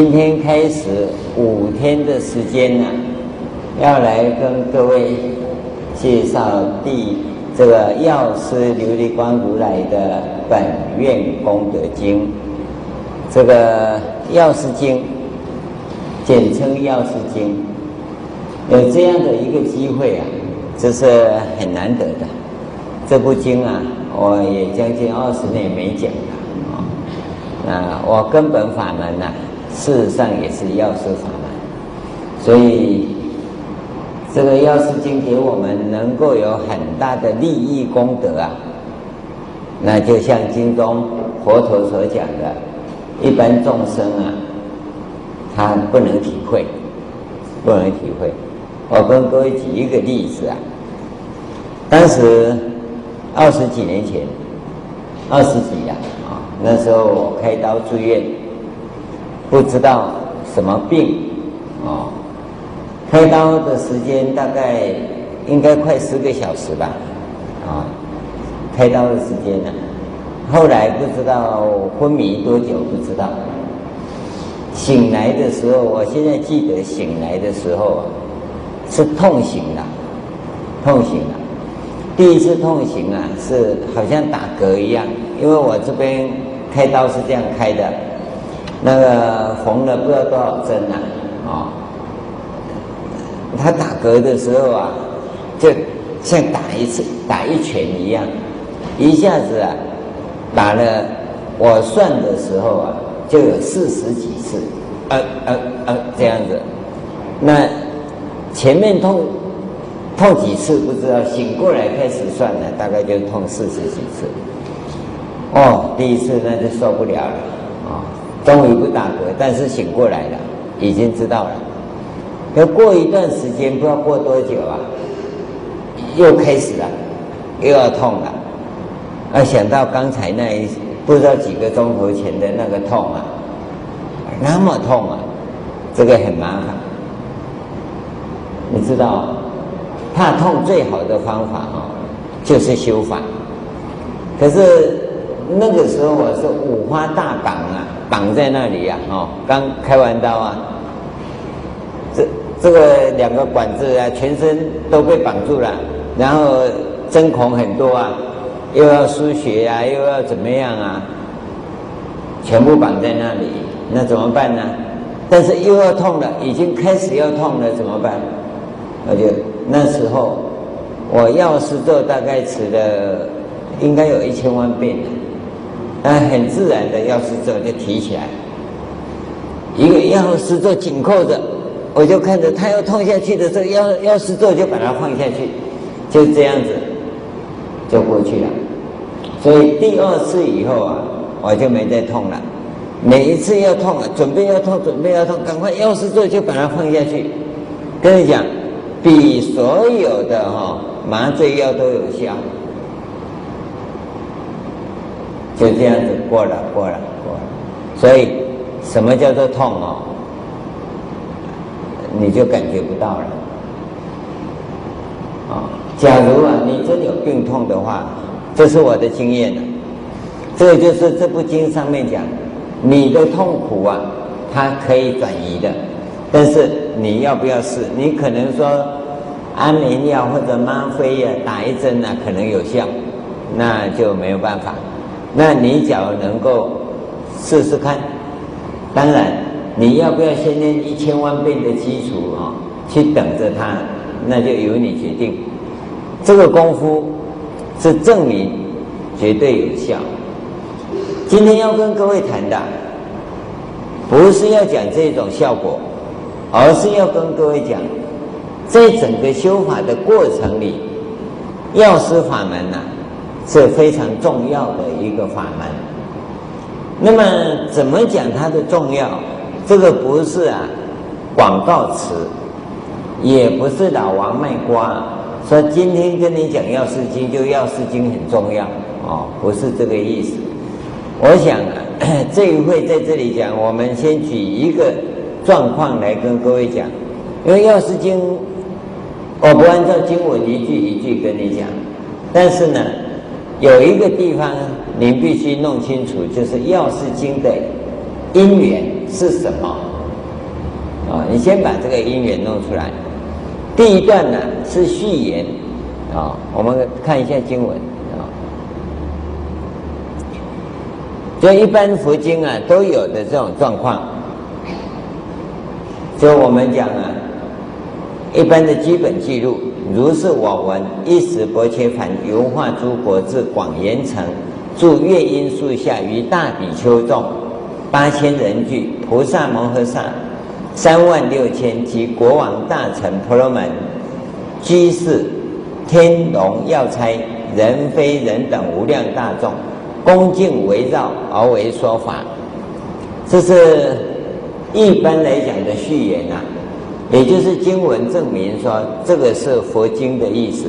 今天开始五天的时间呢、要来跟各位介绍第这个药师琉璃光如来的本愿功德经。这个药师经，简称药师经，有这样的一个机会啊，这是很难得的。这部经啊，我也将近二十年没讲了啊。啊，我根本法门呢、事实上也是药师法门，所以这个药师经给我们能够有很大的利益功德啊。那就像经中佛陀所讲的。一般众生啊，他不能体会，不能体会。我跟各位举一个例子啊，当时二十几年前，二十几呀，啊，那时候我开刀住院，不知道什么病，啊，开刀的时间大概应该快十个小时吧，啊，开刀的时间呢？后来不知道昏迷多久，不知道。醒来的时候，我现在记得醒来的时候啊，是痛醒了，痛醒了。第一次痛醒啊，是好像打嗝一样，因为我这边开刀是这样开的，那个缝了不知道多少针呐，啊，他打嗝的时候啊，就像打一次打一拳一样，一下子啊。打了，我算的时候啊，就有四十几次，呃呃呃这样子。那前面痛痛几次不知道，醒过来开始算了，大概就痛四十几次。哦，第一次那就受不了了，终于不打嗝，但是醒过来了，已经知道了。要过一段时间，不知道过多久啊，又开始了，又要痛了。啊，想到刚才那一不知道几个钟头前的那个痛啊，那么痛啊，这个很麻烦。你知道，怕痛最好的方法啊，就是修法。可是那个时候我是五花大绑啊，绑在那里呀，哦，刚开完刀啊，这这个两个管子啊，全身都被绑住了，然后针孔很多啊。又要输血、啊，又要怎么样啊？全部绑在那里，那怎么办呢？但是又要痛了，已经开始要痛了，怎么办？我就那时候，我药师咒大概持了应该有一千万遍了，但很自然的药师咒就提起来，一个药师咒紧扣着，我就看着他要痛下去的时候，药药师咒就把它放下去，就这样子。就过去了，所以第二次以后啊，我就没再痛了。每一次要痛，准备要痛，准备要痛，赶快药师咒就把它放下去。跟你讲，比所有的哈麻醉药都有效。就这样子过了，过了，过了。所以什么叫做痛哦？你就感觉不到了，啊。假如啊，你真有病痛的话，这是我的经验了。这个就是这部经上面讲，你的痛苦啊，它可以转移的。但是你要不要试？你可能说安眠药或者吗啡呀，打一针啊，可能有效，那就没有办法。那你假如能够试试看，当然你要不要先练一千万遍的基础啊，去等着它，那就由你决定。这个功夫是证明绝对有效。今天要跟各位谈的，不是要讲这种效果，而是要跟各位讲，在整个修法的过程里，药师法门呢是非常重要的一个法门。那么怎么讲它的重要？这个不是啊广告词，也不是老王卖瓜。说今天跟你讲药师经，就药师经很重要哦，不是这个意思。我想啊，这一会在这里讲，我们先举一个状况来跟各位讲，因为药师经，我不按照经文一句一句跟你讲，但是呢，有一个地方您必须弄清楚，就是药师经的因缘是什么？啊，你先把这个因缘弄出来。第一段呢是序言，啊，我们看一下经文啊。就一般佛经啊都有的这种状况，就我们讲啊，一般的基本记录，如是我闻，一时薄伽梵游化诸国至广严城，住月音树下，于大比丘众八千人俱，菩萨摩诃萨。三万六千及国王大臣婆罗门、居士、天龙药差、人非人等无量大众，恭敬围绕而为说法。这是一般来讲的序言啊，也就是经文证明说这个是佛经的意思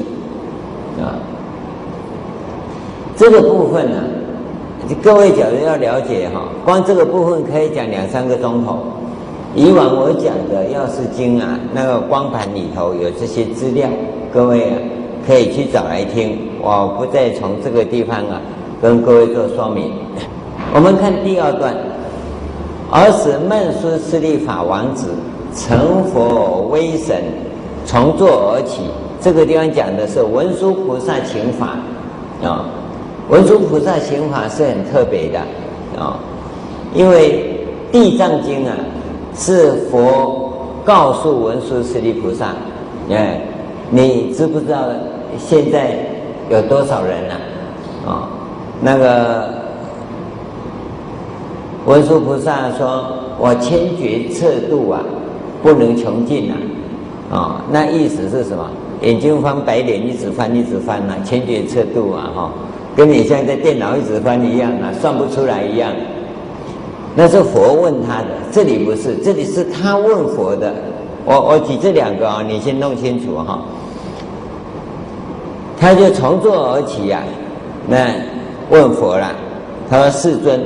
啊。这个部分呢、各位假如要了解哈，光这个部分可以讲两三个钟头。以往我讲的《药师经》啊，那个光盘里头有这些资料，各位啊可以去找来听。我不再从这个地方啊跟各位做说明。我们看第二段，尔时曼殊室利法王子成佛威神，从坐而起。这个地方讲的是文殊菩萨请法啊，文殊菩萨行法是很特别的啊，因为《地藏经》啊。是佛告诉文殊师利菩萨，哎，你知不知道现在有多少人呢？啊、那个文殊菩萨说：“我千劫测度啊，不能穷尽啊。哦”啊，那意思是什么？眼睛翻白脸，一直翻，一直翻啊，千劫测度啊，哈、跟你现在电脑一直翻一样啊，算不出来一样。那是佛问他的，这里不是，这里是他问佛的。我我举这两个啊，你先弄清楚哈。他就从坐而起呀、啊，那问佛了。他说：“世尊，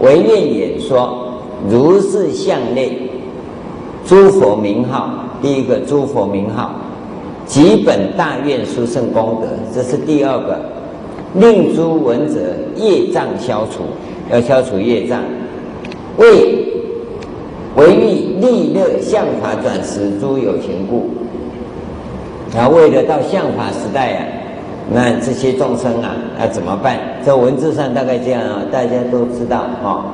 唯愿演说如是相内诸佛名号。第一个诸佛名号，几本大愿殊胜功德，这是第二个。令诸闻者业障消除，要消除业障。”为为欲利乐像法转时诸有情故，然后为了到相法时代啊，那这些众生啊要怎么办？这文字上大概这样啊，大家都知道啊。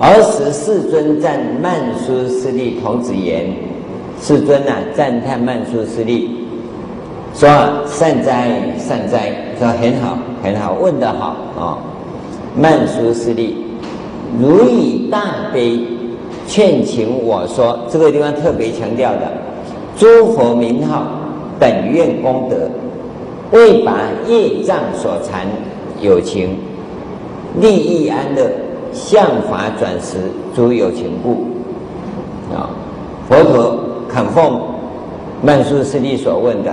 尔时世尊赞曼殊师利童子言：“世尊呐、啊，赞叹曼殊师利，说善哉善哉，说很好很好，问得好啊，曼殊师利。”如以大悲劝请我说，这个地方特别强调的，诸佛名号本愿功德，为拔业障所缠有情，利益安乐，像法转时诸有情故。啊，佛陀肯奉曼殊师利所问的，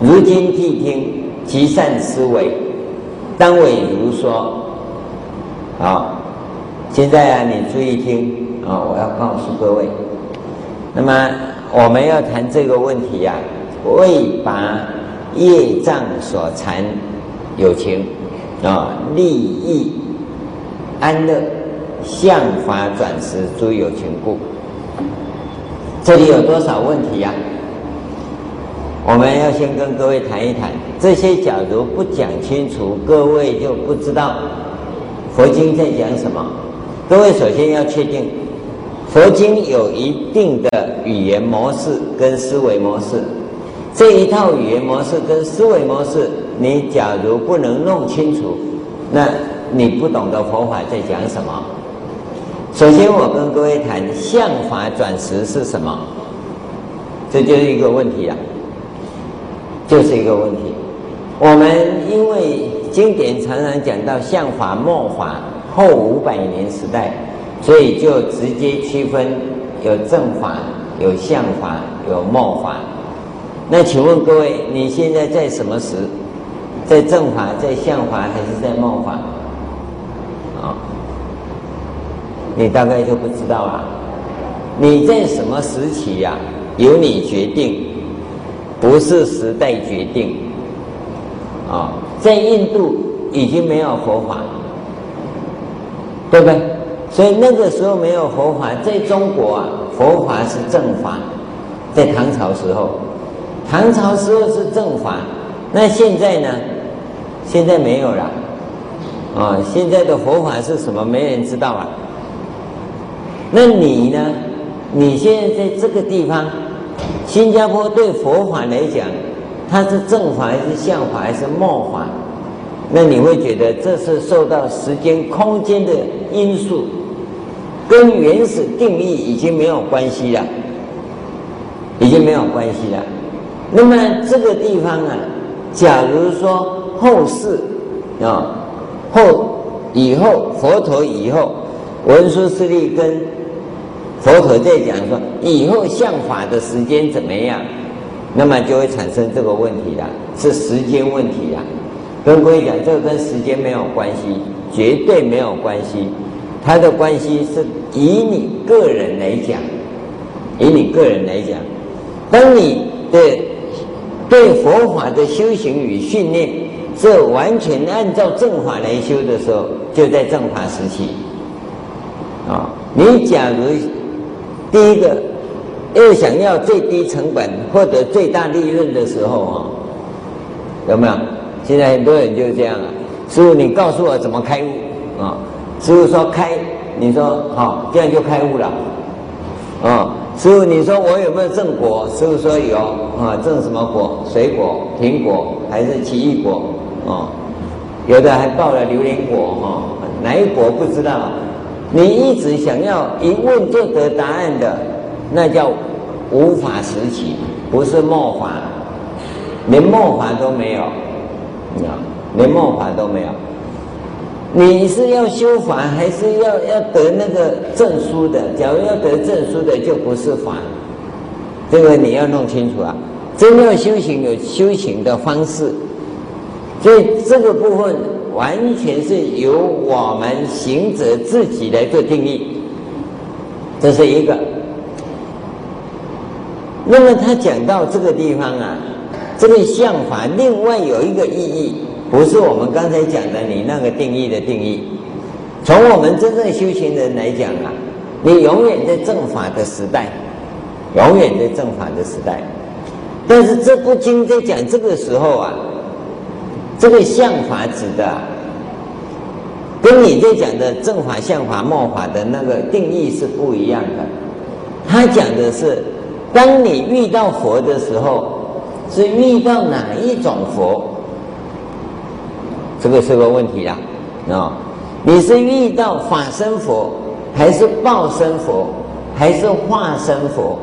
如今谛听，极善思维，当为如说。好，现在啊，你注意听啊！我要告诉各位，那么我们要谈这个问题呀、啊，为拔业障所缠有情啊，利益安乐，向法转时诸有情故。这里有多少问题呀、我们要先跟各位谈一谈，这些假如不讲清楚，各位就不知道。佛经在讲什么？各位首先要确定，佛经有一定的语言模式跟思维模式。这一套语言模式跟思维模式，你假如不能弄清楚，那你不懂得佛法在讲什么。首先，我跟各位谈相法转时是什么？这就是一个问题啊，就是一个问题。我们因为。经典常常讲到相法、末法后五百年时代，所以就直接区分有正法、有相法、有末法。那请问各位，你现在在什么时？在正法、在相法还是在末法？啊，你大概就不知道了。你在什么时期呀？由你决定，不是时代决定。啊。在印度已经没有佛法，对不对？所以那个时候没有佛法，在中国啊，佛法是正法，在唐朝时候，唐朝时候是正法，那现在呢？现在没有了，啊，现在的佛法是什么？没人知道啊。那你呢？你现在在这个地方，新加坡对佛法来讲，它是正法还是相法还是末法？那你会觉得这是受到时间、空间的因素，跟原始定义已经没有关系了，已经没有关系了。那么这个地方啊，假如说后世啊，后以后佛陀以后，文殊师利跟佛陀在讲说以后相法的时间怎么样，那么就会产生这个问题了，是时间问题了。跟各位讲，这个跟时间没有关系，绝对没有关系。它的关系是以你个人来讲，以你个人来讲，当你的对佛法的修行与训练，是完全按照正法来修的时候，就在正法时期。啊，你假如第一个要想要最低成本获得最大利润的时候啊，有没有？现在很多人就是这样啊，师傅，你告诉我怎么开悟啊？师傅说开，你说好，这样就开悟了。啊，师傅，你说我有没有正果？师傅说有啊，正什么果？水果、苹果还是奇异果？啊，有的还报了榴莲果哈，哪一果不知道？你一直想要一问就得答案的，那叫无法时期，不是末法，连末法都没有。啊，连末法都没有。你是要修法，还是要要得那个证书的？假如要得证书的，就不是法。这个你要弄清楚啊！真要修行，有修行的方式。所以这个部分完全是由我们行者自己来做定义。这是一个。那么他讲到这个地方啊。这个相法另外有一个意义，不是我们刚才讲的你那个定义的定义。从我们真正修行人来讲啊，你永远在正法的时代，永远在正法的时代。但是这部经在讲这个时候啊，这个相法指的，跟你在讲的正法、相法、末法的那个定义是不一样的。他讲的是，当你遇到佛的时候。是遇到哪一种佛？这个是个问题啦，啊，你是遇到法身佛，还是报身佛，还是化身佛？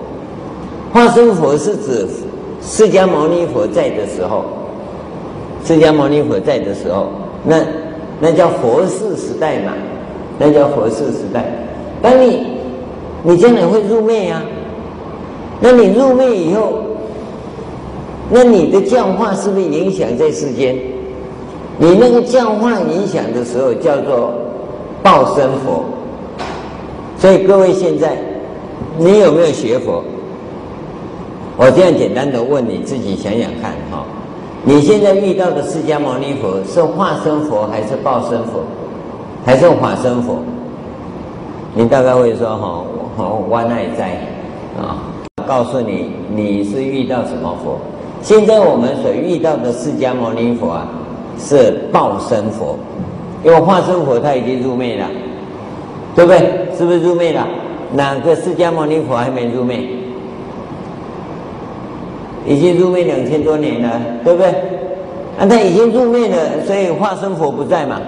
化身佛是指释迦牟尼佛在的时候，释迦牟尼佛在的时候，那那叫佛世时代嘛，那叫佛世时代。当你你将来会入灭呀，那你入灭以后。那你的教化是不是影响在世间？你那个教化影响的时候叫做报身佛。所以各位现在，你有没有学佛？我这样简单的问你自己想想看哈，你现在遇到的释迦牟尼佛是化身佛还是报身佛，还是法身佛？你大概会说哈，我我哪在啊？告诉你，你是遇到什么佛？现在我们所遇到的释迦牟尼佛啊，是报身佛，因为化身佛他已经入灭了，对不对？是不是入灭了？哪个释迦牟尼佛还没入灭？已经入灭两千多年了，对不对？啊，他已经入灭了，所以化身佛不在嘛。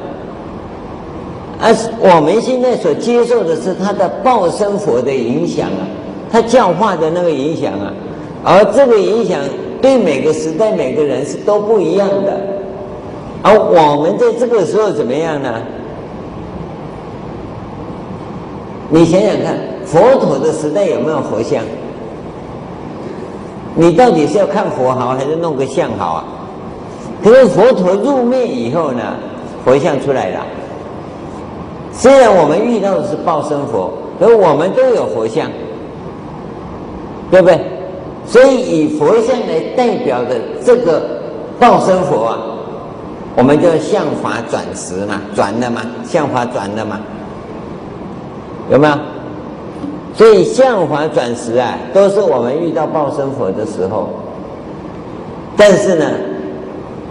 而我们现在所接受的是他的报身佛的影响啊，他教化的那个影响啊，而这个影响。对每个时代每个人是都不一样的，而我们在这个时候怎么样呢？你想想看，佛陀的时代有没有佛像？你到底是要看佛好，还是弄个像好啊？可是佛陀入灭以后呢，佛像出来了。虽然我们遇到的是报身佛，可我们都有佛像，对不对？所以以佛像来代表的这个报身佛啊，我们叫相法转时嘛，转了嘛，相法转了嘛。有没有？所以相法转时啊，都是我们遇到报身佛的时候。但是呢，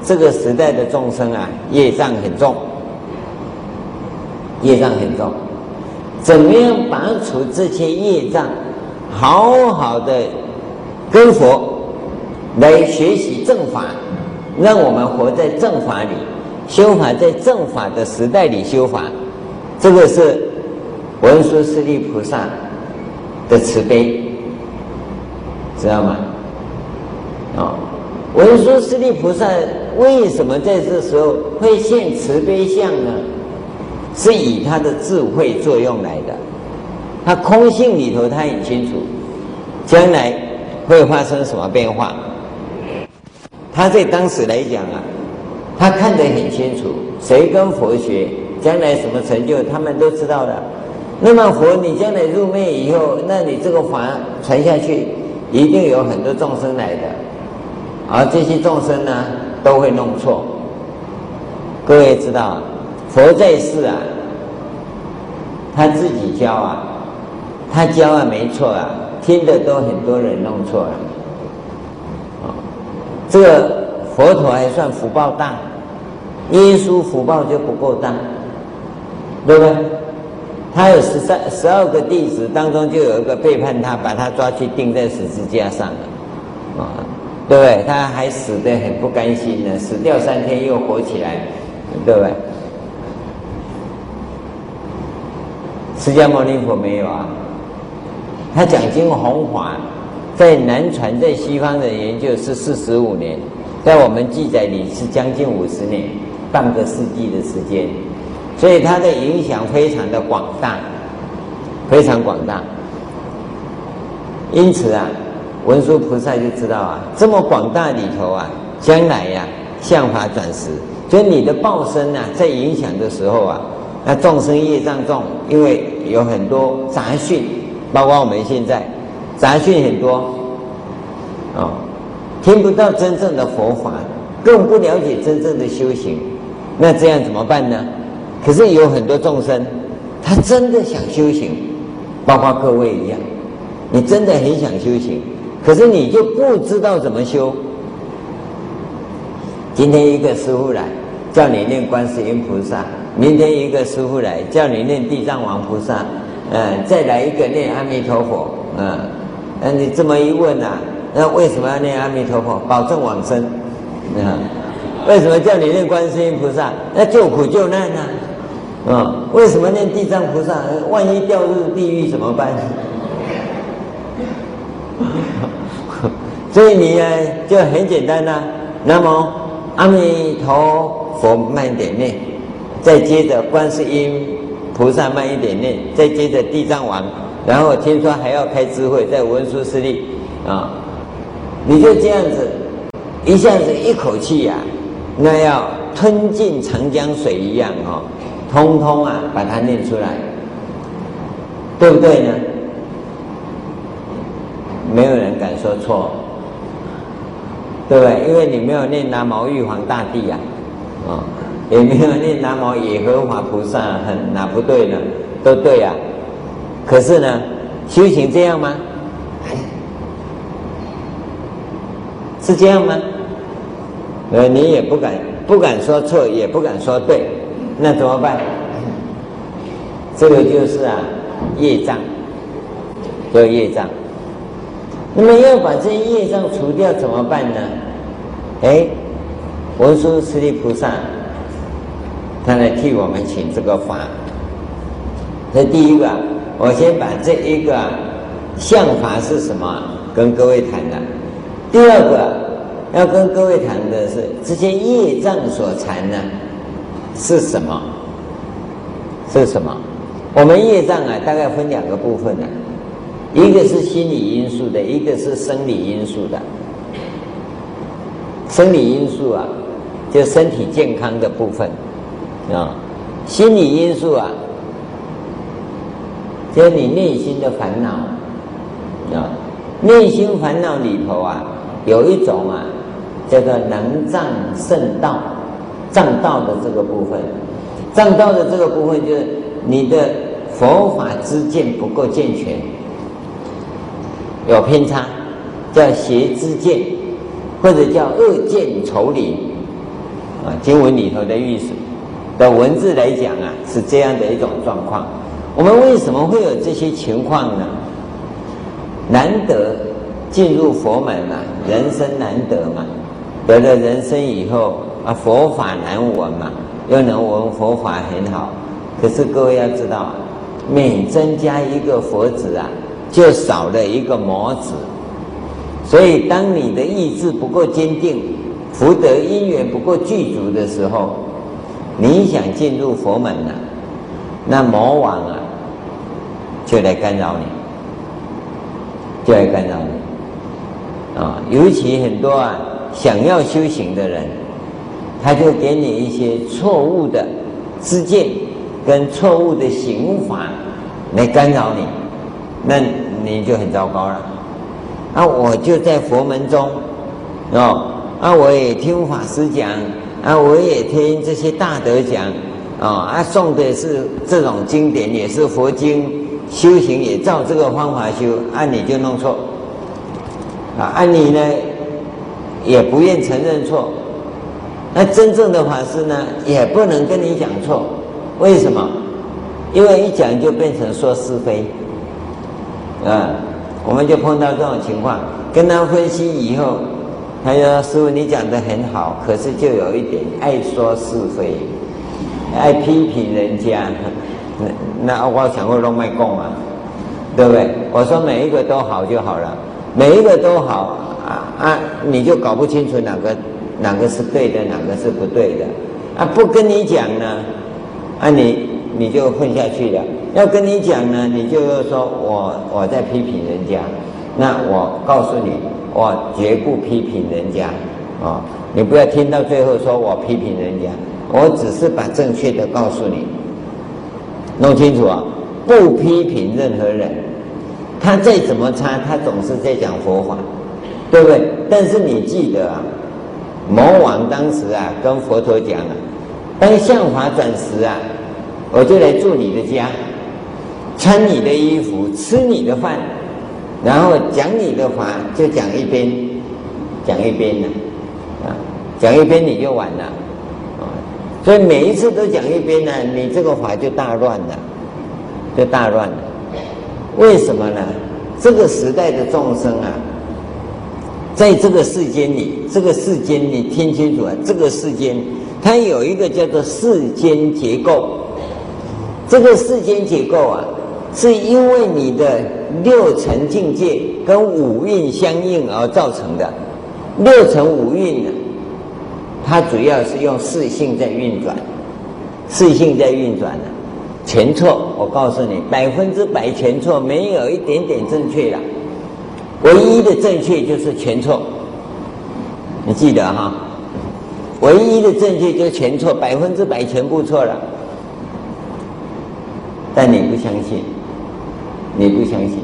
这个时代的众生啊，业障很重，业障很重。怎么样拔除这些业障？好好的跟佛来学习正法，让我们活在正法里，修法在正法的时代里修法。这个是文殊师利菩萨的慈悲，知道吗？啊、哦，文殊师利菩萨为什么在这时候会现慈悲相呢？是以他的智慧作用来的。他空性里头，他很清楚将来会发生什么变化。他在当时来讲啊，他看得很清楚，谁跟佛学，将来什么成就，他们都知道的。那么佛，你将来入灭以后，那你这个法传下去，一定有很多众生来的，而这些众生呢，都会弄错。各位知道，佛在世啊，他自己教啊，他教啊没错啊，听的都很多人弄错了。啊，这个佛陀还算福报大，耶稣福报就不够大，对不对？他有十三、十二个弟子当中，就有一个背叛他，把他抓去钉在十字架上了，啊，对不对？他还死得很不甘心呢，死掉三天又活起来，对不对？释迦牟尼佛没有啊，他讲经弘法，在南传在西方的研究是四十五年，在我们记载里是将近五十年，半个世纪的时间。所以它的影响非常的广大，非常广大。因此啊，文殊菩萨就知道啊，这么广大里头啊，将来呀、啊，相法转时，就你的报身呐、啊，在影响的时候啊，那众生业障重，因为有很多杂讯，包括我们现在杂讯很多，啊、听不到真正的佛法，更不了解真正的修行，那这样怎么办呢？可是有很多众生，他真的想修行，包括各位一样，你真的很想修行，可是你就不知道怎么修。今天一个师父来叫你念观世音菩萨，明天一个师父来叫你念地藏王菩萨，嗯，再来一个念阿弥陀佛，嗯，那你这么一问啊，那为什么要念阿弥陀佛？保证往生，嗯，为什么叫你念观世音菩萨？那救苦救难呢、啊、为什么念地藏菩萨？万一掉入地狱怎么办？所以你呢就很简单呐、那么阿弥陀佛慢一点念，再接着观世音菩萨慢一点念，再接着地藏王，然后听说还要开智慧，在文殊师利啊、你就这样子，一下子一口气呀、啊，那要吞进长江水一样哦。通通啊，把它念出来，对不对呢？没有人敢说错，对不对？因为你没有念南无玉皇大帝呀，啊，也没有念南无耶和华菩萨，很哪不对呢？都对呀。可是呢，修行这样吗？是这样吗？呃，你也不敢不敢说错，也不敢说对。那怎么办？这个就是啊，业障，叫业障。那么要把这些业障除掉，怎么办呢？哎，文殊师利菩萨，他来替我们请这个法。这第一个，我先把这一个相法是什么，跟各位谈的。第二个，要跟各位谈的是这些业障所缠呢。是什么？是什么？我们业障啊，大概分两个部分呢、一个是心理因素的，一个是生理因素的。生理因素啊，就身体健康的部分啊；心理因素啊，就是你内心的烦恼啊。内心烦恼里头啊，有一种啊，叫做能障圣道。障道的这个部分，障道的这个部分就是你的佛法知见不够健全，有偏差，叫邪知见，或者叫恶见丑理啊。经文里头的意思的文字来讲啊，是这样的一种状况。我们为什么会有这些情况呢？难得进入佛门啊，人生难得嘛。得了人生以后啊，佛法难闻嘛，又能闻佛法很好。可是各位要知道，每增加一个佛子啊，就少了一个魔子。所以，当你的意志不够坚定，福德因缘不够具足的时候，你想进入佛门啊，那魔王啊，就来干扰你。就来干扰你啊！尤其很多啊，想要修行的人，他就给你一些错误的知见跟错误的行法来干扰你，那你就很糟糕了。啊，我就在佛门中哦，啊，我也听法师讲，啊，我也听这些大德讲，啊，啊，诵的是这种经典，也是佛经。修行也照这个方法修，按你就弄错，啊，按你呢也不愿承认错，那真正的法师呢也不能跟你讲错，为什么？因为一讲就变成说是非，啊，我们就碰到这种情况，跟他分析以后，他说师父你讲得很好，可是就有一点爱说是非，爱批评人家。那那我想过弄麦供啊，对不对？我说每一个都好就好了，每一个都好啊啊，你就搞不清楚哪个哪个是对的，哪个是不对的啊！不跟你讲呢，啊你你就混下去了。要跟你讲呢，你就说我我在批评人家，那我告诉你，我绝不批评人家啊！你不要听到最后说我批评人家，我只是把正确的告诉你。弄清楚啊！不批评任何人，他再怎么差，他总是在讲佛法，对不对？但是你记得啊，魔王当时啊跟佛陀讲啊，当相法转时啊，我就来住你的家，穿你的衣服，吃你的饭，然后讲你的法，就讲一边，讲一边呢，啊，讲一边你就完了。所以每一次都讲一边呢，你这个法就大乱了，就大乱了。为什么呢？这个时代的众生啊，在这个世间里，这个世间你听清楚啊，这个世间它有一个叫做世间结构。这个世间结构啊，是因为你的六尘境界跟五蕴相应而造成的。六尘五蕴呢？它主要是用四性在运转，四性在运转的，全错。我告诉你，百分之百全错，没有一点点正确的。唯一的正确就是全错，你记得哈？唯一的正确就是全错，百分之百全部错了。但你不相信，你不相信。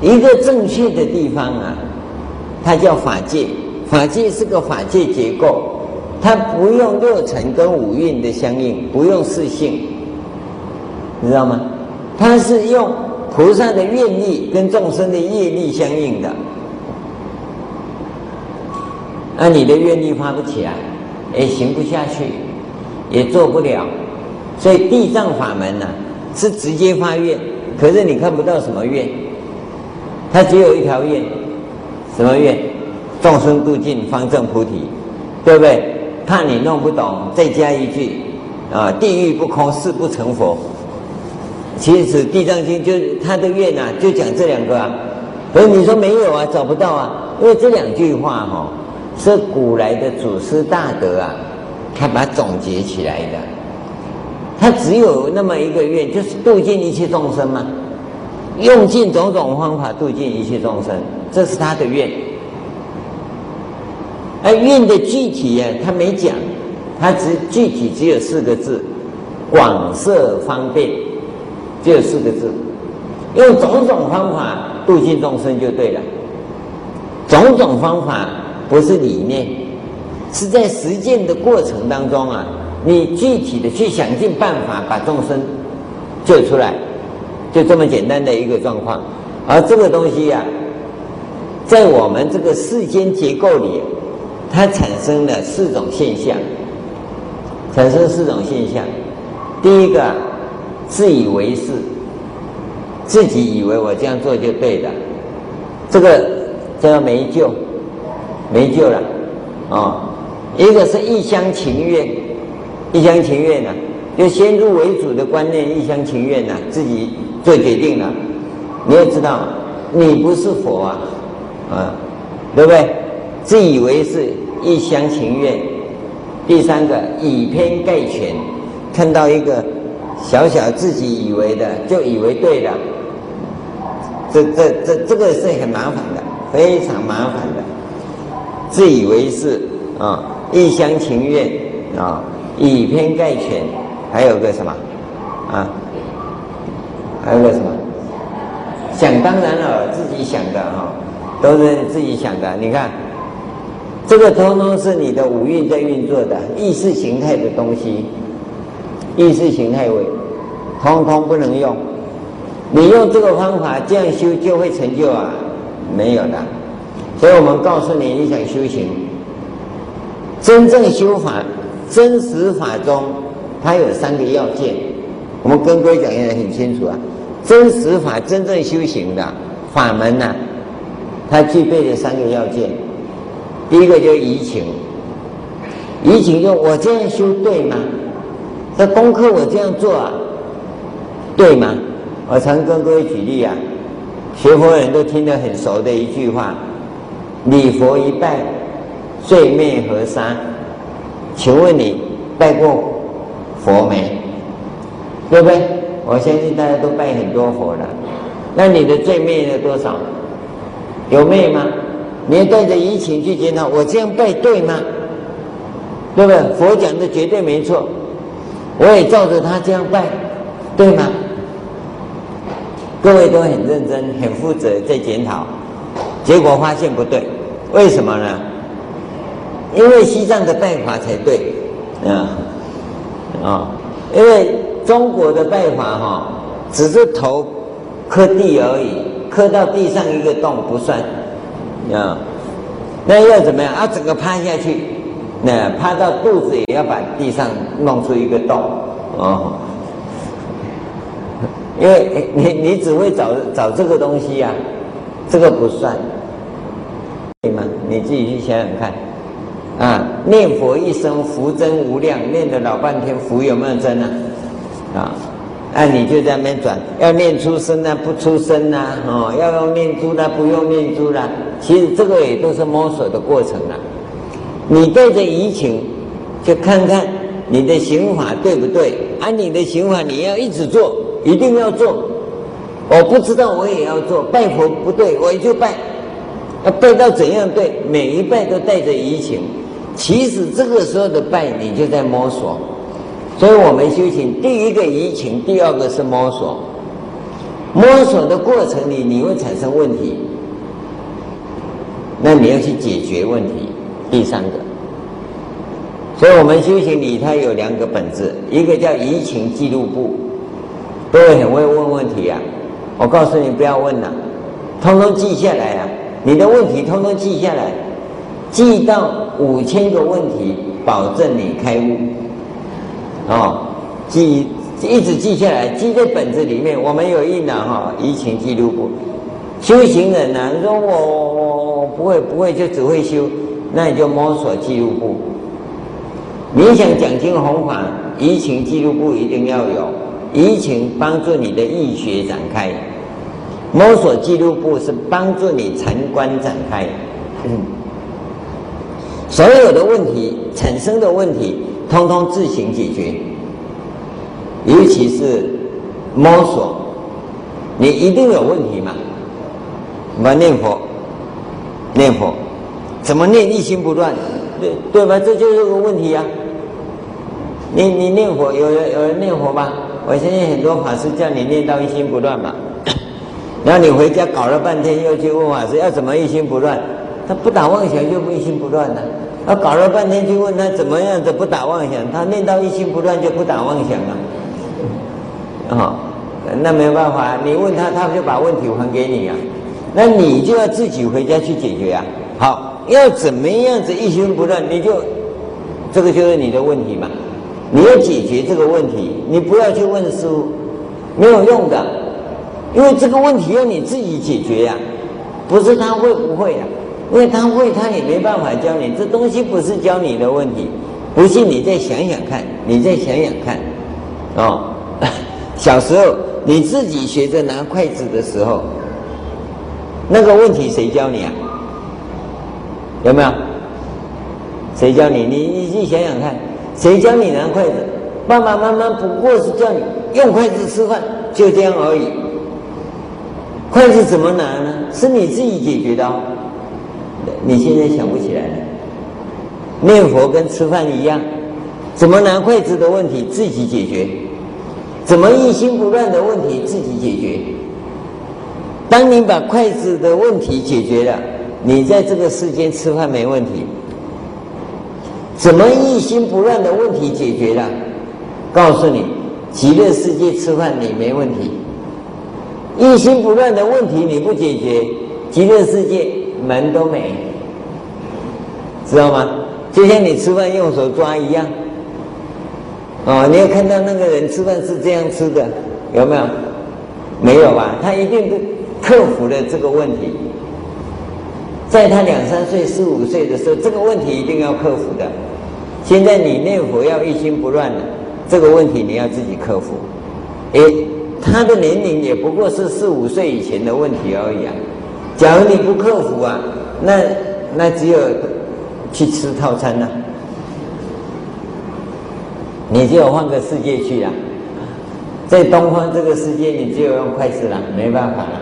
一个正确的地方啊，它叫法界。法界是个法界结构，它不用六尘跟五蕴的相应，不用四性，你知道吗？它是用菩萨的愿力跟众生的业力相应的。那你的愿力发不起来，也行不下去，也做不了。所以地藏法门呢、是直接发愿，可是你看不到什么愿，它只有一条愿，什么愿？众生度尽，方证菩提，对不对？怕你弄不懂，再加一句啊，地狱不空，誓不成佛。其实《地藏经》就他的愿啊，就讲这两个啊。可是你说没有啊，找不到啊，因为这两句话哈、哦，是古来的祖师大德啊，他把它总结起来的。他只有那么一个愿，就是度尽一切众生嘛，用尽种种方法度尽一切众生，这是他的愿。而愿的具体呀，他没讲，他只具体只有四个字：广设方便，只有四个字，用种种方法度尽众生就对了。种种方法不是理念，是在实践的过程当中啊，你具体的去想尽办法把众生救出来，就这么简单的一个状况。而这个东西呀、啊，在我们这个世间结构里，它产生了四种现象，产生四种现象。第一个，自以为是，自己以为我这样做就对的，这个叫没救，没救了，啊、一个是一厢情愿，一厢情愿呢、啊，就先入为主的观念，一厢情愿呢、自己做决定了。你也知道，你不是佛啊，啊，对不对？自以为是，一厢情愿。第三个，以偏概全，看到一个小小自己以为的，就以为对的，这这这这个是很麻烦的，非常麻烦的，自以为是啊。一厢情愿啊，以偏概全，还有个什么啊？还有个什么？想当然了，自己想的哈，都是自己想的。你看，这个通通是你的五蕴在运作的意识形态的东西，意识形态位，通通不能用。你用这个方法这样修就会成就啊？没有的。所以我们告诉你，你想修行。真正修法，真实法中，它有三个要件。我们跟各位讲的很清楚啊。真实法真正修行的法门呢、它具备的三个要件。第一个就是疑情，疑情就我这样修对吗？这功课我这样做啊，对吗？我常跟各位举例啊，学佛人都听得很熟的一句话：礼佛一拜。罪灭河沙，请问你拜过佛没？对不对？我相信大家都拜很多佛了。那你的罪灭了多少？有灭吗？你要带着疫情去检讨，我这样拜对吗？对不对？佛讲的绝对没错，我也照着他这样拜，对吗？各位都很认真、很负责在检讨，结果发现不对，为什么呢？因为西藏的拜法才对，啊啊！因为中国的拜法哈，只是头磕地而已，磕到地上一个洞不算，啊，那要怎么样？啊，整个趴下去，那趴到肚子也要把地上弄出一个洞，哦，因为你你只会找找这个东西呀，这个不算，对吗？你自己去想想看。啊，念佛一生福增无量，念了老半天福有没有增啊？啊，那你就在那边转，要念出声啊，不出声啊，哦，要用念珠啦，不用念珠啦。其实这个也都是摸索的过程啊。你带着疑情，就看看你的行法对不对？按、你的行法，你要一直做，一定要做。我不知道，我也要做。拜佛不对，我就拜。要拜到怎样对？每一拜都带着疑情。其实这个时候的拜，你就在摸索。所以我们修行，第一个疑情，第二个是摸索。摸索的过程里，你会产生问题，那你要去解决问题。第三个，所以我们修行里，它有两个本质，一个叫疑情记录簿。各位很会问问题啊，我告诉你不要问了，通通记下来啊，你的问题通通记下来。记到五千个问题，保证你开悟。哦，记一直记下来，记在本子里面。我们有一栏哈，疑情记录簿。修行人呢、说我我我不会不会，就只会修，那你就摸索记录簿。你想讲经弘法，疑情记录簿一定要有，疑情帮助你的义学展开，摸索记录簿是帮助你禅观展开。嗯所有的问题产生的问题，通通自行解决。尤其是摸索，你一定有问题嘛？我们念佛，念佛，怎么念一心不乱？对对吧？这就是个问题呀、啊。你你念佛，有人有人念佛吗？我相信很多法师叫你念到一心不乱嘛。然后你回家搞了半天，又去问法师要怎么一心不乱？他不打妄想就不一心不乱了。他搞了半天去问他怎么样子不打妄想，他念到一心不乱就不打妄想了。啊、哦，那没办法，你问他，他就把问题还给你啊。那你就要自己回家去解决啊。好，要怎么样子一心不乱，你就这个就是你的问题嘛。你要解决这个问题，你不要去问师父，没有用的，因为这个问题要你自己解决呀、不是他会不会啊？因为他会，他也没办法教你。这东西不是教你的问题，不信你再想想看，你再想想看，哦，小时候你自己学着拿筷子的时候，那个问题谁教你啊？有没有？谁教你？你你去想想看。谁教你拿筷子？爸爸妈妈不过是叫你用筷子吃饭，就这样而已。筷子怎么拿呢？是你自己解决的哦。你现在想不起来了。念佛跟吃饭一样，怎么拿筷子的问题自己解决，怎么一心不乱的问题自己解决。当你把筷子的问题解决了，你在这个世间吃饭没问题。怎么一心不乱的问题解决了？告诉你，极乐世界吃饭你没问题。一心不乱的问题你不解决，极乐世界门都没，知道吗？就像你吃饭用手抓一样。哦，你要看到那个人吃饭是这样吃的，有没有？没有吧？他一定是克服了这个问题。在他两三岁、四五岁的时候，这个问题一定要克服的。现在你念佛要一心不乱的，这个问题你要自己克服。诶，他的年龄也不过是四五岁以前的问题而已啊。假如你不克服啊，那那只有去吃套餐呐。你就要换个世界去了，在东方这个世界，你只有用筷子了，没办法了。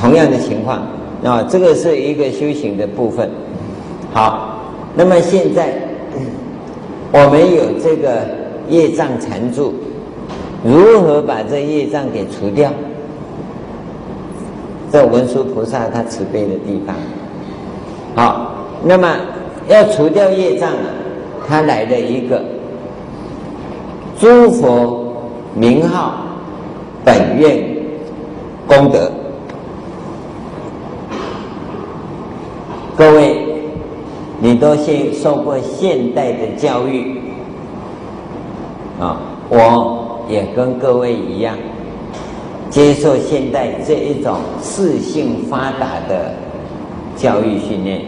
同样的情况。啊，这个是一个修行的部分。好，那么现在我们有这个业障缠住，如何把这业障给除掉？这文殊菩萨他慈悲的地方。好，那么要除掉业障啊，他来了一个诸佛名号本愿功德。各位，你都现受过现代的教育啊，我也跟各位一样，接受现代这一种视性发达的教育训练。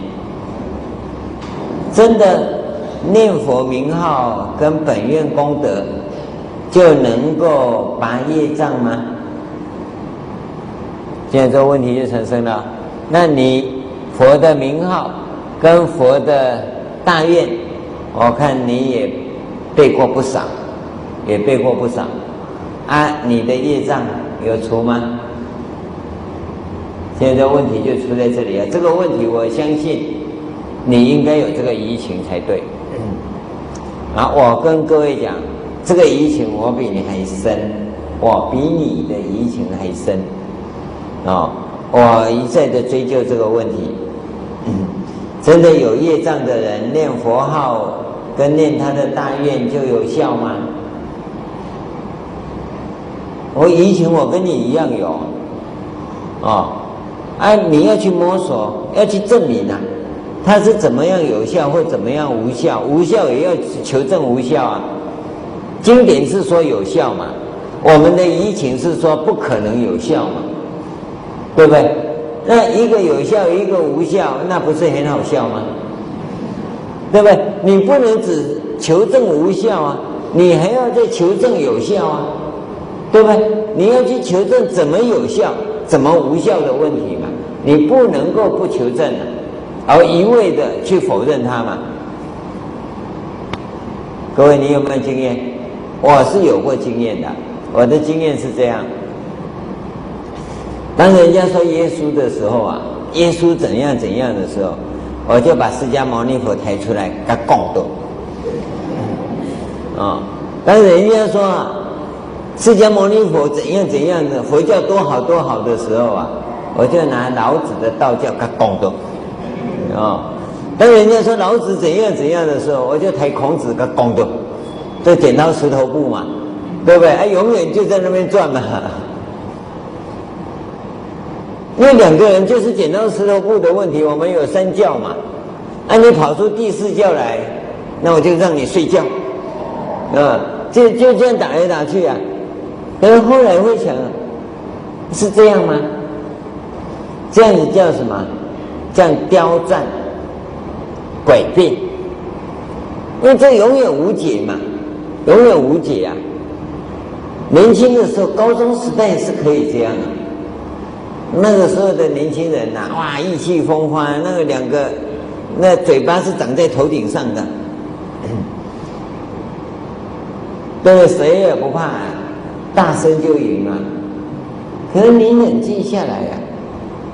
真的念佛名号跟本愿功德就能够拔业障吗？现在这个问题就产生了，那你？佛的名号跟佛的大愿，我看你也背过不少，也背过不少。啊，你的业障有除吗？现在问题就出在这里啊！这个问题，我相信你应该有这个疑情才对。啊，我跟各位讲，这个疑情我比你还深，我比你的疑情还深。啊，我一再的追究这个问题。真的有业障的人念佛号跟念他的大愿就有效吗？我以前我跟你一样有，哦，啊，你要去摸索，要去证明啊，他是怎么样有效或怎么样无效？无效也要求证无效啊。经典是说有效嘛，我们的疑情是说不可能有效嘛，对不对？那一个有效，一个无效，那不是很好笑吗？对不对？你不能只求证无效啊，你还要再求证有效啊，对不对？你要去求证怎么有效、怎么无效的问题嘛，你不能够不求证啊，而一味的去否认它嘛。各位，你有没有经验？我是有过经验的，我的经验是这样。当人家说耶稣的时候啊，耶稣怎样怎样的时候，我就把释迦牟尼佛抬出来，他供的。啊，当人家说啊，释迦牟尼佛怎样怎样的，佛教多好多好的时候啊，我就拿老子的道教他供的。啊，当人家说老子怎样怎样的时候，我就抬孔子他供的，这剪刀石头布嘛，对不对？哎，永远就在那边转嘛。那两个人就是剪刀石头布的问题，我们有三觉嘛。啊，你跑出第四觉来，那我就让你睡觉，啊，就就这样打来打去啊。可是后来会想，是这样吗？这样子叫什么？叫刁钻、诡辩。因为这永远无解嘛，永远无解啊。年轻的时候，高中时代是可以这样的。那个时候的年轻人呐、哇，意气风发，那个两个，那嘴巴是长在头顶上的，对？谁也不怕、大声就赢了。可是你冷静下来呀、啊，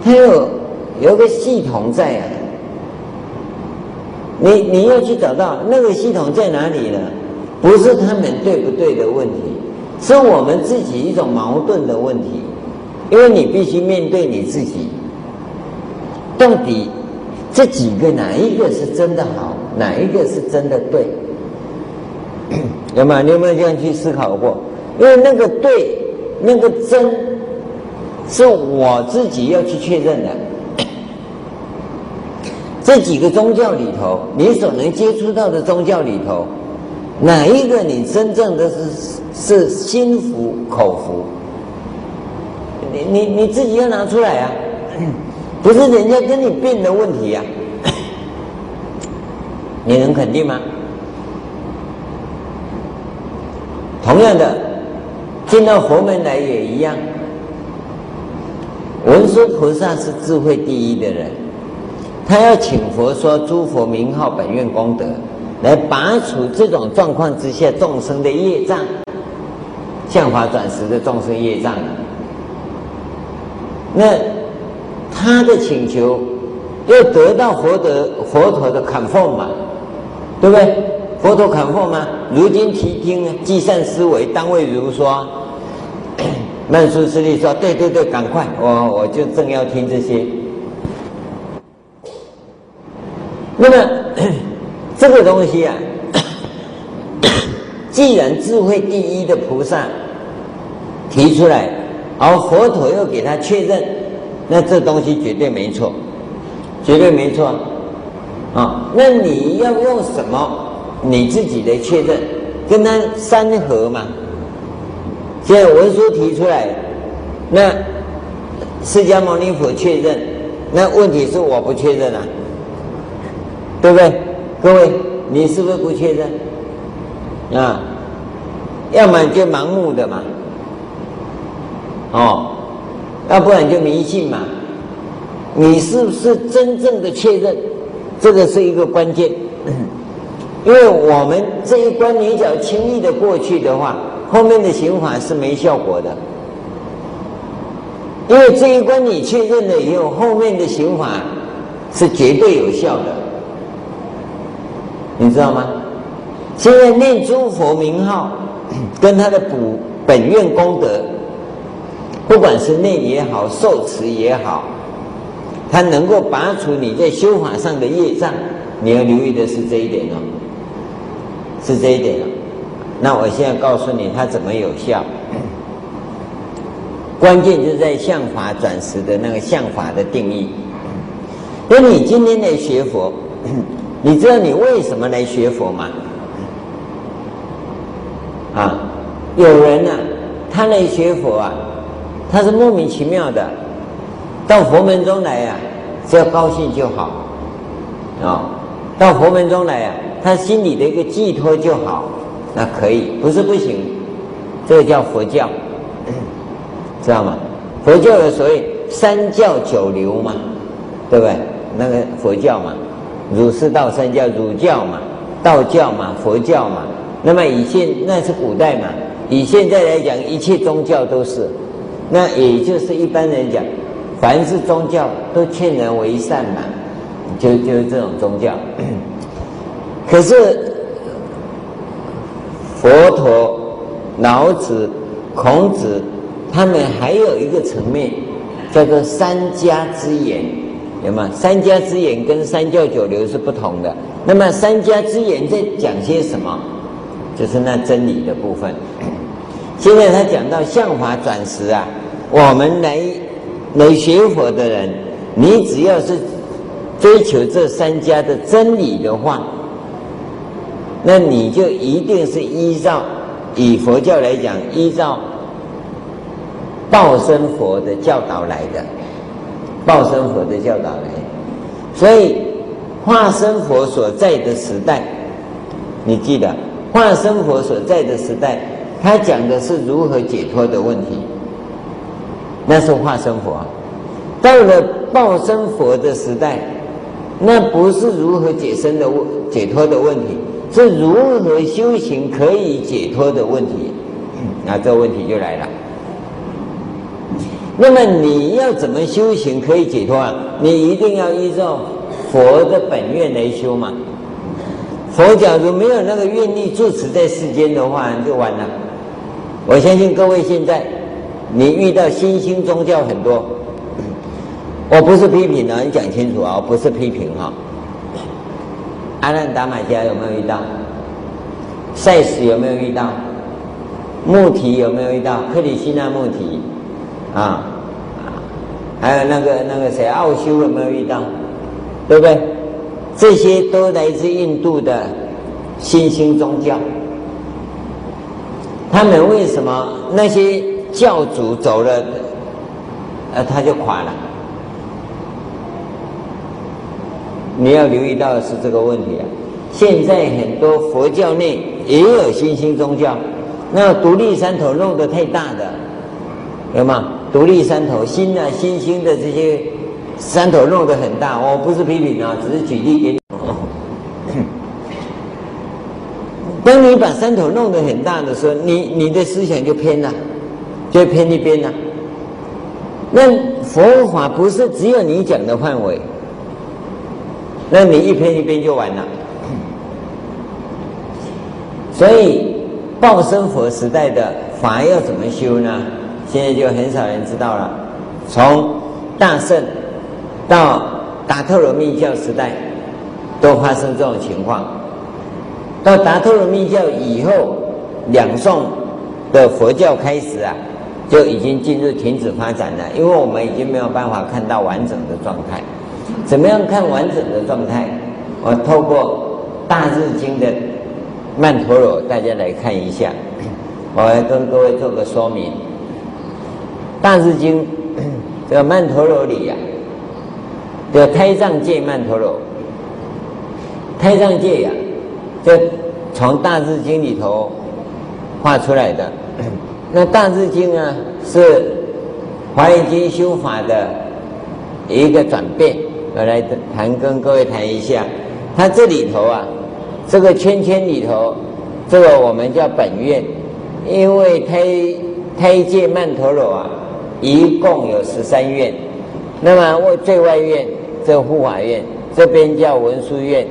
他有有个系统在啊，你你要去找到那个系统在哪里呢？不是他们对不对的问题，是我们自己一种矛盾的问题。因为你必须面对你自己，到底这几个哪一个是真的好，哪一个是真的对？有没有？你有没有这样去思考过？因为那个对，那个真，是我自己要去确认的。这几个宗教里头，你所能接触到的宗教里头，哪一个你真正的是是心服口服？你你你自己要拿出来啊，不是人家跟你辩的问题呀，你能肯定吗？同样的，进到佛门来也一样。文殊菩萨是智慧第一的人，他要请佛说诸佛名号本愿功德，来拔除这种状况之下众生的业障，相法转时的众生业障。那他的请求要得到佛的佛陀的肯奉嘛，对不对？佛陀肯奉吗？如今提听，积善思维，当为如说。曼殊师利说：“对对对，赶快，我我就正要听这些。”那么 这个东西啊，既然智慧第一的菩萨提出来。而佛陀又给他确认，那这东西绝对没错，绝对没错，啊，那你要用什么你自己的确认，跟他三合嘛？现在文殊提出来，那释迦牟尼佛确认，那问题是我不确认啊，对不对？各位，你是不是不确认？啊，要么就盲目的嘛。哦，要不然就迷信嘛。你是不是真正的确认？这个是一个关键，因为我们这一关你只要轻易的过去的话，后面的刑法是没效果的。因为这一关你确认了以后，后面的刑法是绝对有效的，你知道吗？现在念诸佛名号，跟他的补本愿功德。不管是念也好，受持也好，它能够拔除你在修法上的业障。你要留意的是这一点哦，是这一点哦。那我现在告诉你，它怎么有效？关键就是在相法转时的那个相法的定义。那你今天来学佛，你知道你为什么来学佛吗？啊，有人呢、啊，他来学佛啊。他是莫名其妙的，到佛门中来呀、啊，只要高兴就好，啊、到佛门中来呀、啊，他心里的一个寄托就好，那可以，不是不行，这个叫佛教，知道吗？佛教的所谓三教九流嘛，对不对？那个佛教嘛，儒释道三教，儒教嘛，道教嘛，佛教嘛。那么以现那是古代嘛，以现在来讲，一切宗教都是。那也就是一般人讲，凡是宗教都劝人为善嘛，就就是这种宗教。可是佛陀、老子、孔子，他们还有一个层面，叫做三家之言，有吗？三家之言跟三教九流是不同的。那么三家之言在讲些什么？就是那真理的部分。现在他讲到相法转时啊，我们来来学佛的人，你只要是追求这三家的真理的话，那你就一定是依照以佛教来讲，依照报身佛的教导来的，报身佛的教导来。所以化身佛所在的时代，你记得化身佛所在的时代。他讲的是如何解脱的问题，那是化身佛。到了报身佛的时代，那不是如何解身的问解脱的问题，是如何修行可以解脱的问题。那这问题就来了。那么你要怎么修行可以解脱啊？你一定要依照佛的本愿来修嘛。佛假如没有那个愿力住持在世间的话，就完了。我相信各位现在，你遇到新兴宗教很多，我不是批评的，你讲清楚啊，我不是批评哈。阿难达玛加有没有遇到？赛斯有没有遇到？穆提有没有遇到？克里希那穆提啊，还有那个那个谁奥修有没有遇到？对不对？这些都来自印度的新兴宗教。他们为什么那些教主走了，呃，他就垮了？你要留意到是这个问题啊！现在很多佛教内也有新兴宗教，那独立山头弄得太大的，有吗？独立山头新的新兴的这些山头弄得很大，我不是批评啊，只是举例给你。当你把山头弄得很大的时候，你你的思想就偏了，就偏一边了。那佛法不是只有你讲的范围，那你一偏一边就完了。所以报身佛时代的法要怎么修呢？现在就很少人知道了。从大圣到达特罗密教时代，都发生这种情况。到达特罗密教以后，两宋的佛教开始啊，就已经进入停止发展了，因为我们已经没有办法看到完整的状态。怎么样看完整的状态？我透过《大日经》的曼陀罗，大家来看一下。我来跟各位做个说明，《大日经》这个曼陀罗里呀、啊，叫胎藏界曼陀罗，胎藏界呀、啊。就从《大日经》里头画出来的，那《大日经》呢是华严经修法的一个转变。我来谈，跟各位谈一下。它这里头啊，这个圈圈里头，这个我们叫本愿，因为胎胎界曼陀罗啊，一共有十三愿。那么最外院这护法院，这边叫文殊院。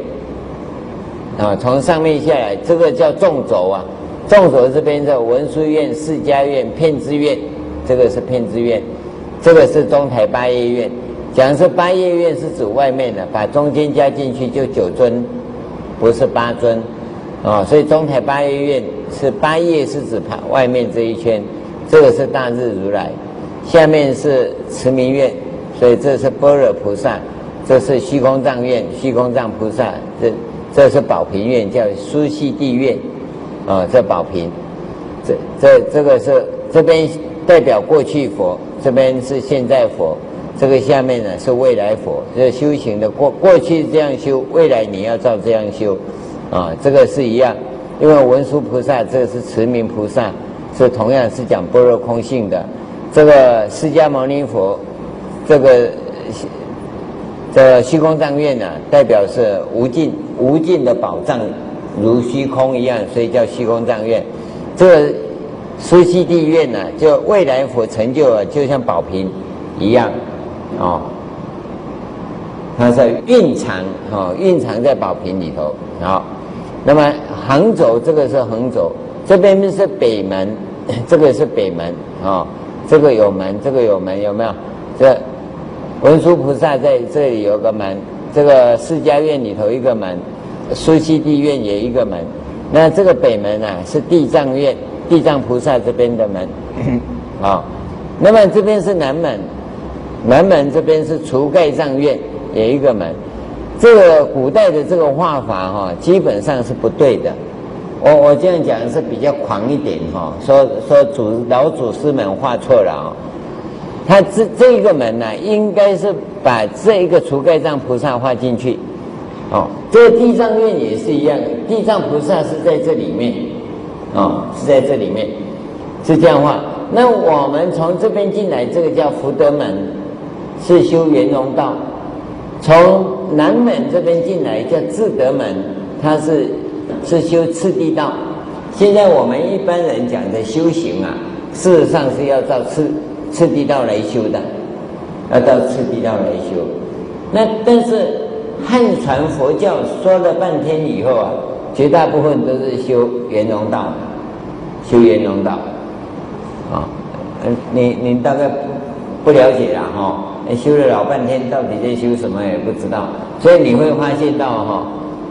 啊，从上面下来，这个叫纵轴啊。众所这边的文殊院、释迦院、遍知院，这个是遍知院，这个是中台八叶院。讲是八叶院是指外面的，把中间加进去就九尊，不是八尊。啊，所以中台八叶院是八叶是指它外面这一圈，这个是大日如来，下面是持明院，所以这是般若菩萨，这是虚空藏院，虚空藏菩萨这。这是宝瓶院，叫苏悉地院，啊，这宝瓶，这这这个是这边代表过去佛，这边是现在佛，这个下面呢是未来佛。这修行的过过去这样修，未来你要照这样修，啊，这个是一样。因为文殊菩萨这个是持明菩萨，是同样是讲般若空性的。这个释迦牟尼佛，这个。这虚空藏院呢、代表是无尽无尽的宝藏，如虚空一样，所以叫虚空藏院。这个苏悉地院呢、就未来佛成就了，就像宝瓶一样，哦，它是蕴藏，哦，蕴藏在宝瓶里头。好，那么横走这个是横走，这边是北门，这个是北门，哦，这个有门，这个有门，有没有？这。文殊菩萨在这里有个门，这个释迦院里头一个门，苏悉地院也一个门。那这个北门啊是地藏院，地地藏菩萨这边的门，啊，那么这边是南门，南门这边是除盖障院，有一个门。这个古代的这个画法哈，基本上是不对的。我我这样讲是比较狂一点哈，说说祖老祖师们画错了啊。他这这个门呢，应该是把这一个除盖障菩萨画进去。哦，这个地藏院也是一样，地藏菩萨是在这里面，哦，是在这里面，是这样画。那我们从这边进来，这个叫福德门，是修圆融道。从南门这边进来叫智德门，它是是修次第道。现在我们一般人讲的修行啊，事实上是要到次次第道来修的，要到次第道来修。那但是汉传佛教说了半天以后啊，绝大部分都是修圆融道，修圆融道。啊，嗯，你你大概不了解了哈。修了老半天，到底在修什么也不知道，所以你会发现到哈，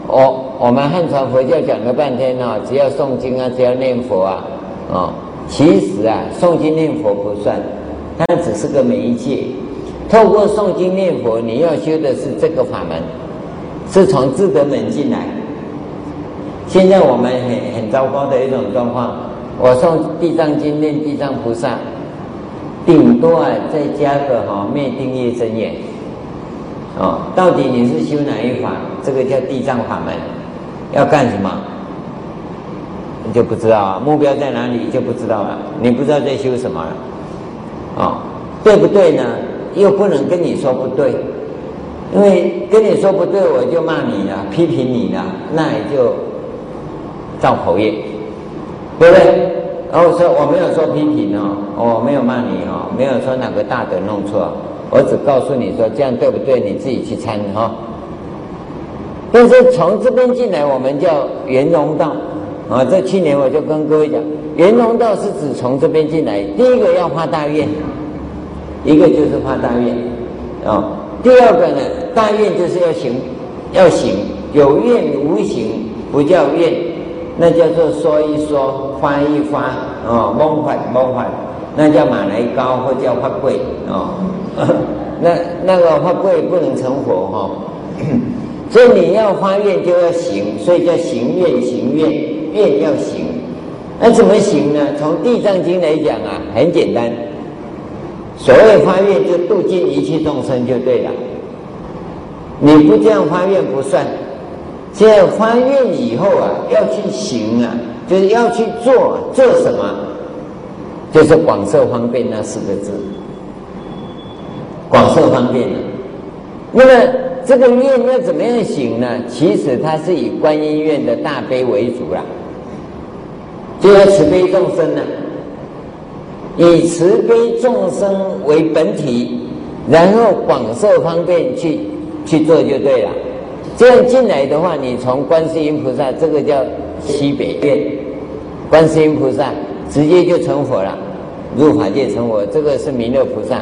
我我们汉传佛教讲了半天哈，只要诵经啊，只要念佛啊，啊，其实啊，诵经念佛不算，它只是个媒介。透过诵经念佛，你要修的是这个法门，是从智德门进来。现在我们很很糟糕的一种状况，我诵地藏经，念地藏菩萨。顶多啊，再加个哈灭定业真言，哦，到底你是修哪一法？这个叫地藏法门，要干什么？你就不知道啊，目标在哪里就不知道了，你不知道在修什么了，哦，对不对呢？又不能跟你说不对，因为跟你说不对，我就骂你了，批评你了，那也就造口业，对不对？然后说我没有说批评哦，我没有骂你哦，没有说哪个大德弄错，我只告诉你说这样对不对，你自己去参哈。但是从这边进来，我们叫圆融道啊。这去年我就跟各位讲，圆融道是指从这边进来，第一个要发大愿，一个就是发大愿啊。第二个呢，大愿就是要行，要行，有愿无行不叫愿。那叫做说一说，发一发，哦，梦幻梦幻，那叫马来高或叫发贵哦。那那个发贵不能成佛哈、哦，所以你要发愿就要行，所以叫行愿行愿，愿要行。那怎么行呢？从地藏经来讲啊，很简单。所谓发愿就度尽一切众生就对了，你不这样发愿不算。现在发愿以后啊，要去行啊，就是要去做，做什么？就是广设方便那四个字。广设方便。那么这个愿要怎么样行呢？其实它是以观音愿的大悲为主啦，就要慈悲众生呢，以慈悲众生为本体，然后广设方便去去做就对了。这样进来的话，你从观世音菩萨，这个叫西北愿，观世音菩萨直接就成佛了，入法界成佛。这个是弥勒菩萨，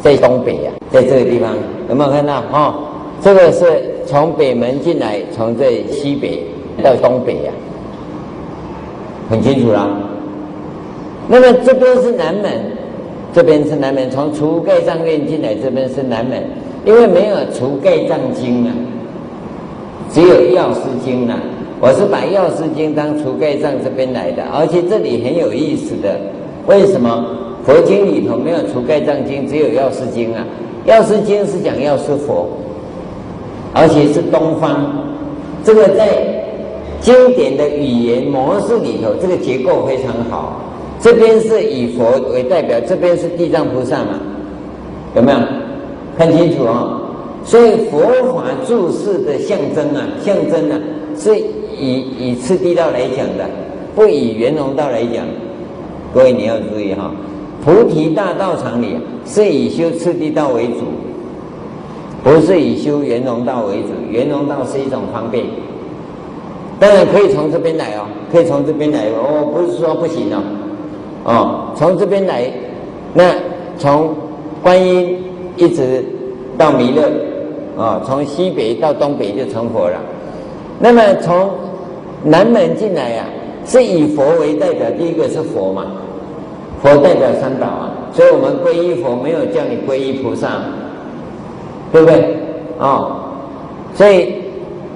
在东北呀、在这个地方有没有看到？哦，这个是从北门进来，从这西北到东北呀、很清楚了。那么这边是南门，这边是南门，从除盖障院进来，这边是南门，因为没有除盖藏经啊。只有药师经啊，我是把药师经当除盖藏这边来的，而且这里很有意思的，为什么佛经里头没有除盖藏经，只有药师经啊？药师经是讲药师佛，而且是东方，这个在经典的语言模式里头，这个结构非常好。这边是以佛为代表，这边是地藏菩萨嘛，有没有看清楚啊？所以佛法注释的象征啊，象征啊，是以以次第道来讲的，不以圆融道来讲。各位你要注意哈，菩提大道场里是以修次第道为主，不是以修圆融道为主。圆融道是一种方便，当然可以从这边来哦，可以从这边来哦，不是说不行哦，哦，从这边来，那从观音一直到弥勒。啊，从西北到东北就成佛了。那么从南门进来呀、啊，是以佛为代表，第一个是佛嘛，佛代表三宝啊，所以我们皈依佛，没有叫你皈依菩萨，对不对？啊、哦，所以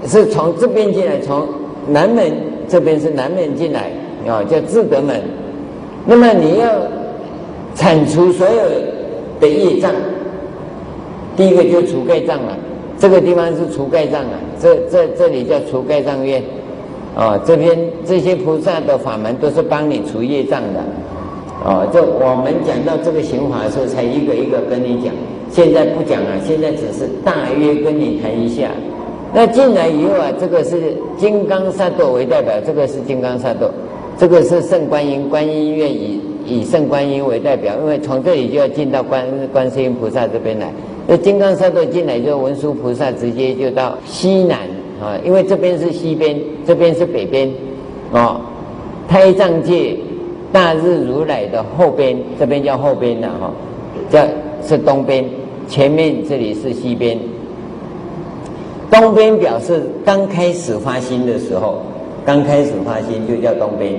是从这边进来，从南门这边是南门进来，啊、哦，叫智德门。那么你要铲除所有的业障，第一个就除盖障了，这个地方是除盖障啊，这这这里叫除盖障院。哦，这边这些菩萨的法门都是帮你除业障的，哦，就我们讲到这个行法的时候，才一个一个跟你讲。现在不讲了，现在只是大约跟你谈一下。那进来以后啊，这个是金刚萨埵为代表，这个是金刚萨埵，这个是圣观音，观音院以以圣观音为代表，因为从这里就要进到观观世音菩萨这边来。那金刚萨埵进来就文殊菩萨直接就到西南。啊，因为这边是西边，这边是北边，哦，胎藏界大日如来的后边，这边叫后边的哈，这是东边，前面这里是西边。东边表示刚开始发心的时候，刚开始发心就叫东边，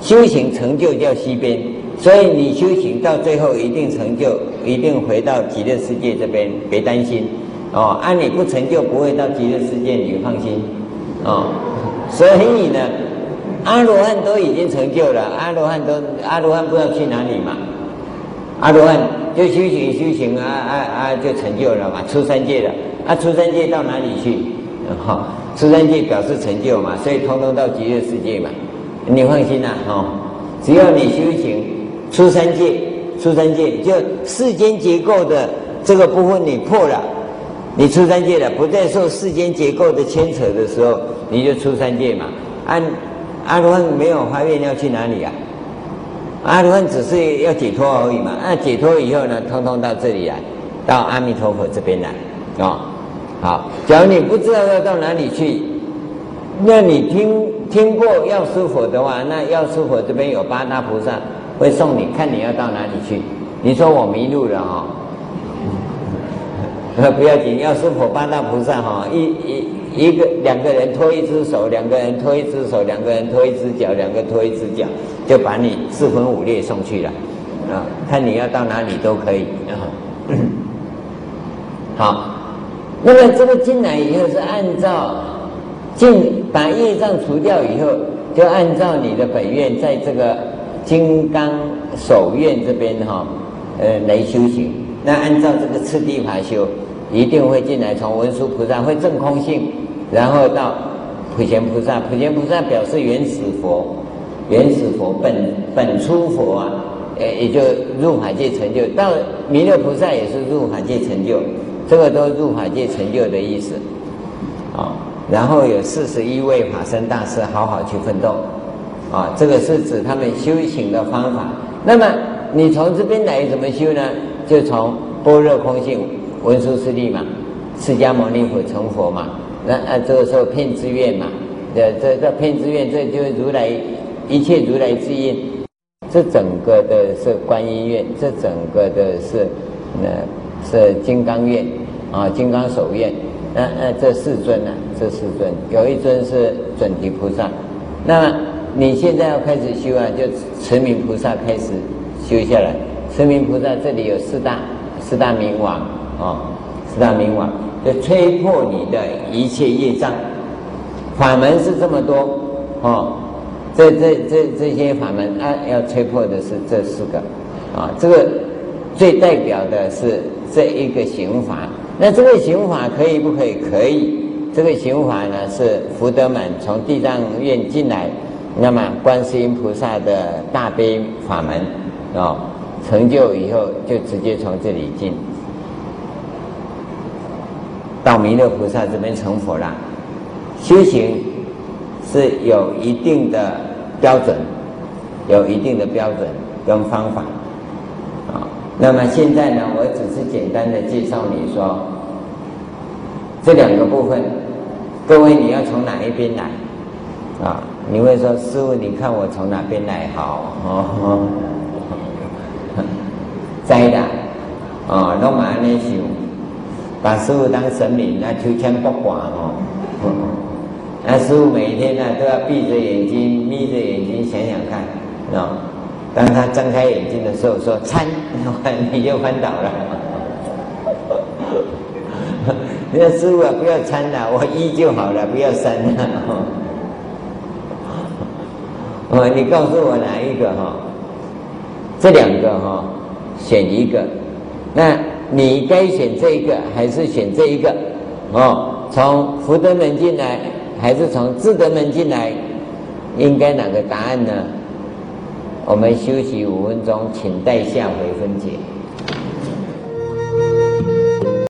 修行成就叫西边，所以你修行到最后一定成就，一定回到极乐世界这边，别担心。哦，啊、你不成就不会到极乐世界，你放心。哦，所以呢，阿罗汉都已经成就了，阿罗汉都阿罗汉不知道去哪里嘛？阿罗汉就修行修行啊啊啊，就成就了嘛，出三界了。啊，出三界到哪里去？哈、哦，出三界表示成就嘛，所以通通到极乐世界嘛。你放心啦，哦，只要你修行出三界，出三界就世间结构的这个部分你破了。你出三界了，不再受世间结构的牵扯的时候，你就出三界嘛。按阿罗汉没有发愿要去哪里啊？阿罗汉只是要解脱而已嘛。那解脱以后呢，通通到这里来，到阿弥陀佛这边来啊、哦。好，假如你不知道要到哪里去，那你听听过药师佛的话，那药师佛这边有八大菩萨会送你，看你要到哪里去。你说我迷路了哈、哦。不要紧，要是佛八大菩萨哈，一一一个两个人拖一只手，两个人拖一只手，两个人拖一只脚，两个拖一只脚，就把你四分五裂送去了，啊，看你要到哪里都可以啊。好，那么这个进来以后是按照进把业障除掉以后，就按照你的本愿，在这个金刚手院这边哈，呃来修行。那按照这个次第法修。一定会进来，从文殊菩萨会证空性，然后到普贤菩萨，普贤菩萨表示原始佛，原始佛本本初佛啊，呃，也就入法界成就。到弥勒菩萨也是入法界成就，这个都入法界成就的意思。啊，然后有四十一位法身大师，好好去奋斗。啊，这个是指他们修行的方法。那么你从这边来怎么修呢？就从般若空性。文殊师利嘛，释迦牟尼佛成佛嘛，那啊这个时候骗之愿嘛，这这这遍知愿，这就如来一切如来之印，这整个的是观音愿，这整个的是那是金刚愿啊，金刚手愿，那那这四尊呢、这四尊有一尊是准提菩萨，那么你现在要开始修啊，就持名菩萨开始修下来，持明菩萨这里有四大四大明王。哦，四大明王就吹破你的一切业障，法门是这么多，哦，这这这这些法门啊，要吹破的是这四个，啊、这个最代表的是这一个行法。那这个行法可以不可以？可以。这个行法呢是福德满从地藏院进来，那么观世音菩萨的大悲法门，啊、哦，成就以后就直接从这里进。到弥勒菩萨这边成佛了，修行是有一定的标准，有一定的标准跟方法，啊，那么现在呢，我只是简单的介绍你说这两个部分，各位你要从哪一边来啊？你会说师父，你看我从哪边来好？哦，在的，啊，罗马尼修。把师父当神明，那求签不管哦，那师父每一天呢都要闭着眼睛、眯着眼睛想想看，啊，当他睁开眼睛的时候说参，你就翻倒了。你说师父啊，不要参了，我一就好了，不要三了。哦，哦你告诉我哪一个哈？这两个哈，选一个。那你该选这一个还是选这一个？哦，从福德门进来还是从智德门进来？应该哪个答案呢？我们休息五分钟，请待下回分解。